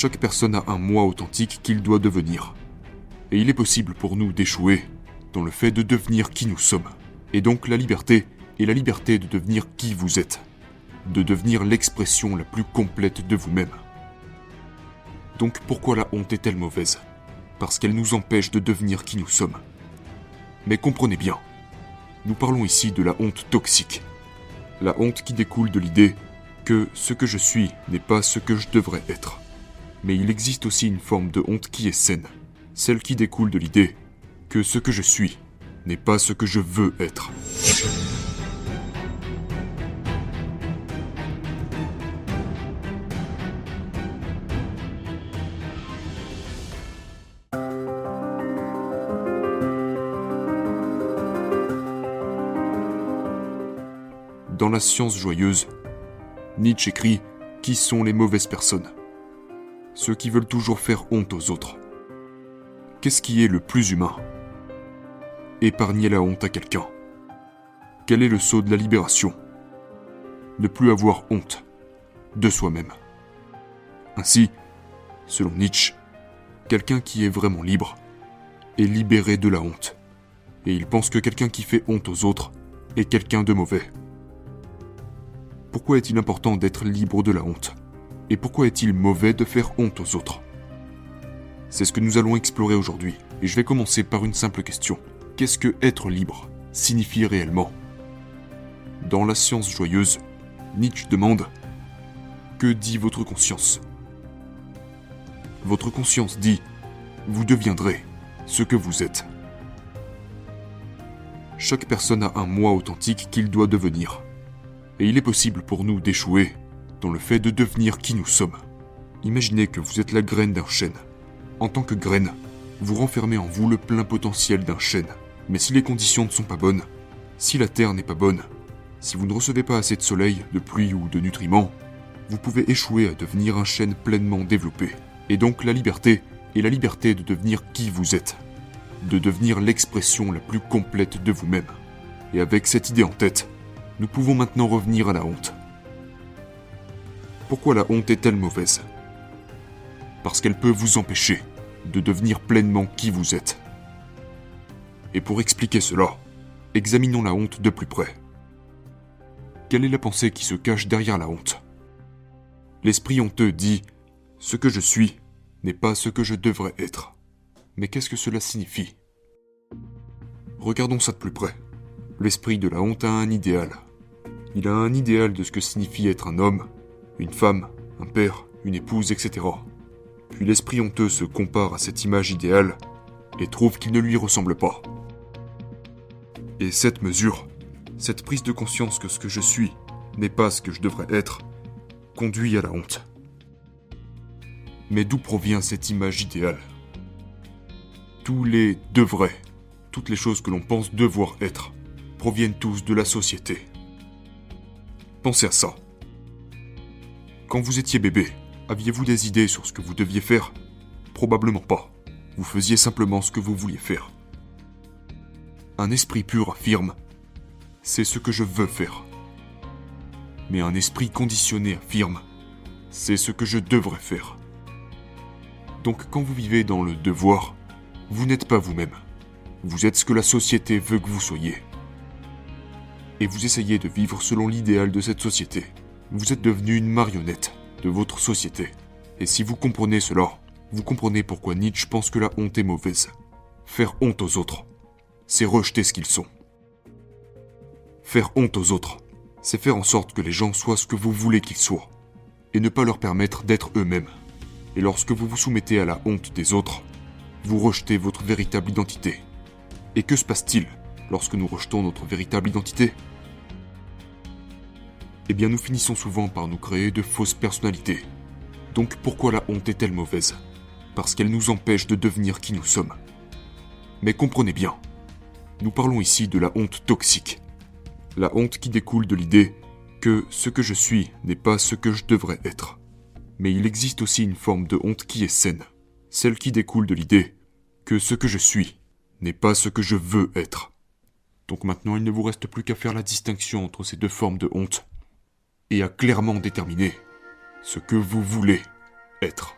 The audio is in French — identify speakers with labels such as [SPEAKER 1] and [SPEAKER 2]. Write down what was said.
[SPEAKER 1] Chaque personne a un moi authentique qu'il doit devenir. Et il est possible pour nous d'échouer dans le fait de devenir qui nous sommes. Et donc la liberté est la liberté de devenir qui vous êtes. De devenir l'expression la plus complète de vous-même. Donc pourquoi la honte est-elle mauvaise? Parce qu'elle nous empêche de devenir qui nous sommes. Mais comprenez bien, nous parlons ici de la honte toxique. La honte qui découle de l'idée que ce que je suis n'est pas ce que je devrais être. Mais il existe aussi une forme de honte qui est saine, celle qui découle de l'idée que ce que je suis n'est pas ce que je veux être. Dans la science joyeuse, Nietzsche écrit Qui sont les mauvaises personnes? Ceux qui veulent toujours faire honte aux autres. Qu'est-ce qui est le plus humain? Épargner la honte à quelqu'un. Quel est le saut de la libération? Ne plus avoir honte de soi-même. Ainsi, selon Nietzsche, quelqu'un qui est vraiment libre est libéré de la honte. Et il pense que quelqu'un qui fait honte aux autres est quelqu'un de mauvais. Pourquoi est-il important d'être libre de la honte? Et pourquoi est-il mauvais de faire honte aux autres? C'est ce que nous allons explorer aujourd'hui, et je vais commencer par une simple question. Qu'est-ce que être libre signifie réellement? Dans la science joyeuse, Nietzsche demande Que dit votre conscience? Votre conscience dit Vous deviendrez ce que vous êtes. Chaque personne a un moi authentique qu'il doit devenir. Et il est possible pour nous d'échouer dans le fait de devenir qui nous sommes. Imaginez que vous êtes la graine d'un chêne. En tant que graine, vous renfermez en vous le plein potentiel d'un chêne. Mais si les conditions ne sont pas bonnes, si la terre n'est pas bonne, si vous ne recevez pas assez de soleil, de pluie ou de nutriments, vous pouvez échouer à devenir un chêne pleinement développé. Et donc la liberté est la liberté de devenir qui vous êtes, de devenir l'expression la plus complète de vous-même. Et avec cette idée en tête, nous pouvons maintenant revenir à la honte. Pourquoi la honte est-elle mauvaise? Parce qu'elle peut vous empêcher de devenir pleinement qui vous êtes. Et pour expliquer cela, examinons la honte de plus près. Quelle est la pensée qui se cache derrière la honte? L'esprit honteux dit ⁇ Ce que je suis n'est pas ce que je devrais être ⁇ Mais qu'est-ce que cela signifie? Regardons ça de plus près. L'esprit de la honte a un idéal, il a un idéal de ce que signifie être un homme, une femme, un père, une épouse, etc. Puis l'esprit honteux se compare à cette image idéale et trouve qu'il ne lui ressemble pas. Et cette mesure, cette prise de conscience que ce que je suis n'est pas ce que je devrais être, conduit à la honte. Mais d'où provient cette image idéale? Tous les devraient, toutes les choses que l'on pense devoir être, proviennent tous de la société. Pensez à ça. Quand vous étiez bébé, aviez-vous des idées sur ce que vous deviez faire? Probablement pas. Vous faisiez simplement ce que vous vouliez faire. Un esprit pur affirme ⁇ C'est ce que je veux faire ⁇ Mais un esprit conditionné affirme ⁇ C'est ce que je devrais faire ⁇ Donc quand vous vivez dans le devoir, vous n'êtes pas vous-même. Vous êtes ce que la société veut que vous soyez et vous essayez de vivre selon l'idéal de cette société. Vous êtes devenu une marionnette de votre société. Et si vous comprenez cela, vous comprenez pourquoi Nietzsche pense que la honte est mauvaise. Faire honte aux autres, c'est rejeter ce qu'ils sont. Faire honte aux autres, c'est faire en sorte que les gens soient ce que vous voulez qu'ils soient, et ne pas leur permettre d'être eux-mêmes. Et lorsque vous vous soumettez à la honte des autres, vous rejetez votre véritable identité. Et que se passe-t-il lorsque nous rejetons notre véritable identité? Eh bien nous finissons souvent par nous créer de fausses personnalités. Donc pourquoi la honte est-elle mauvaise? Parce qu'elle nous empêche de devenir qui nous sommes. Mais comprenez bien, nous parlons ici de la honte toxique. La honte qui découle de l'idée que ce que je suis n'est pas ce que je devrais être. Mais il existe aussi une forme de honte qui est saine, celle qui découle de l'idée que ce que je suis n'est pas ce que je veux être. Donc maintenant, il ne vous reste plus qu'à faire la distinction entre ces deux formes de honte et à clairement déterminer ce que vous voulez être.